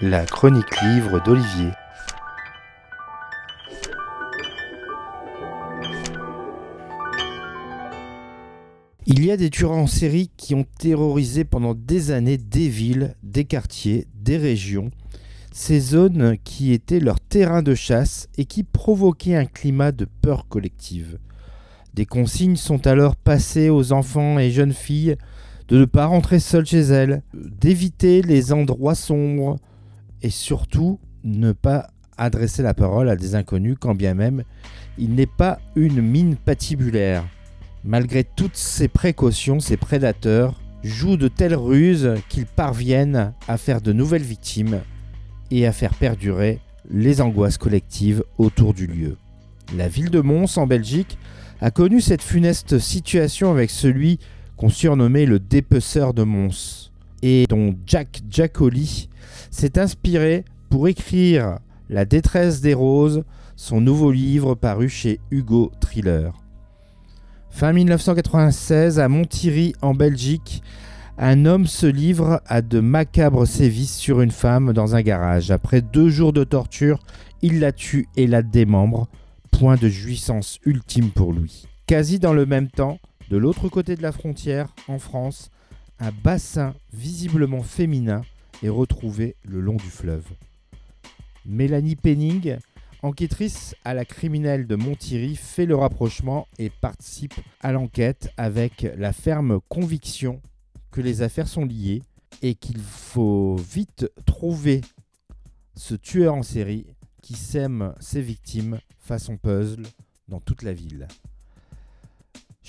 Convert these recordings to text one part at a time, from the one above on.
La chronique livre d'Olivier. Il y a des tueurs en série qui ont terrorisé pendant des années des villes, des quartiers, des régions, ces zones qui étaient leur terrain de chasse et qui provoquaient un climat de peur collective. Des consignes sont alors passées aux enfants et jeunes filles de ne pas rentrer seules chez elles, d'éviter les endroits sombres et surtout ne pas adresser la parole à des inconnus quand bien même il n'est pas une mine patibulaire. Malgré toutes ces précautions, ces prédateurs jouent de telles ruses qu'ils parviennent à faire de nouvelles victimes et à faire perdurer les angoisses collectives autour du lieu. La ville de Mons en Belgique a connu cette funeste situation avec celui qu'on surnommait le dépeceur de Mons et dont Jack Giacoli s'est inspiré pour écrire La détresse des roses, son nouveau livre paru chez Hugo Thriller. Fin 1996, à Montiry en Belgique, un homme se livre à de macabres sévices sur une femme dans un garage. Après deux jours de torture, il la tue et la démembre. Point de jouissance ultime pour lui. Quasi dans le même temps, de l'autre côté de la frontière, en France, un bassin visiblement féminin est retrouvé le long du fleuve. Mélanie Penning, enquêtrice à la criminelle de Montiry, fait le rapprochement et participe à l'enquête avec la ferme conviction que les affaires sont liées et qu'il faut vite trouver ce tueur en série qui sème ses victimes façon puzzle dans toute la ville.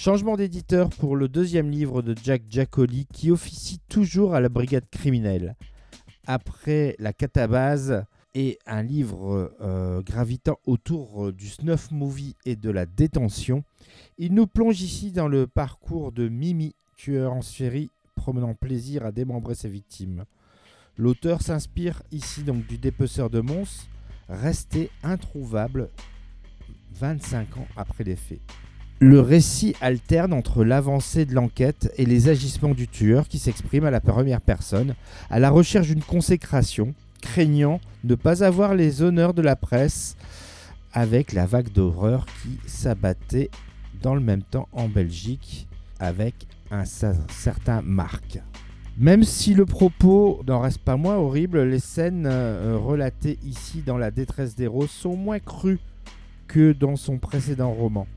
Changement d'éditeur pour le deuxième livre de Jack Giacoli qui officie toujours à la brigade criminelle. Après la catabase et un livre euh, gravitant autour du snuff movie et de la détention, il nous plonge ici dans le parcours de Mimi, tueur en série promenant plaisir à démembrer ses victimes. L'auteur s'inspire ici donc du dépeceur de Mons, resté introuvable 25 ans après les faits. Le récit alterne entre l'avancée de l'enquête et les agissements du tueur qui s'exprime à la première personne, à la recherche d'une consécration, craignant de ne pas avoir les honneurs de la presse avec la vague d'horreur qui s'abattait dans le même temps en Belgique avec un certain Marc. Même si le propos n'en reste pas moins horrible, les scènes euh, relatées ici dans La détresse des roses sont moins crues que dans son précédent roman.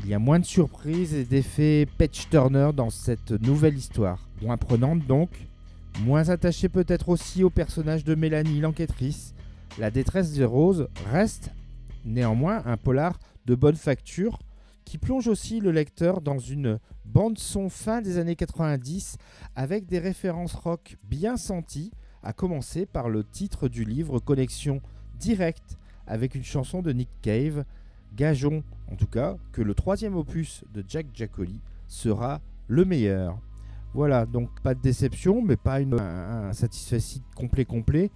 Il y a moins de surprises et d'effets patch turner dans cette nouvelle histoire. Moins prenante donc, moins attachée peut-être aussi au personnage de Mélanie l'enquêtrice. La détresse des roses reste néanmoins un polar de bonne facture qui plonge aussi le lecteur dans une bande son fin des années 90 avec des références rock bien senties, à commencer par le titre du livre Connexion directe avec une chanson de Nick Cave. Gageons en tout cas que le troisième opus de Jack Giacoli sera le meilleur. Voilà, donc pas de déception, mais pas une, un, satisfait complet complet.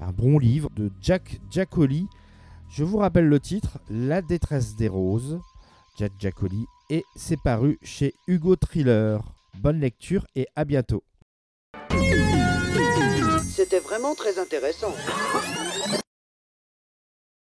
Un bon livre de Jack Giacoli. Je vous rappelle le titre, La détresse des roses. Jack Giacoli et c'est chez Hugo Thriller. Bonne lecture et à bientôt. C'était vraiment très intéressant.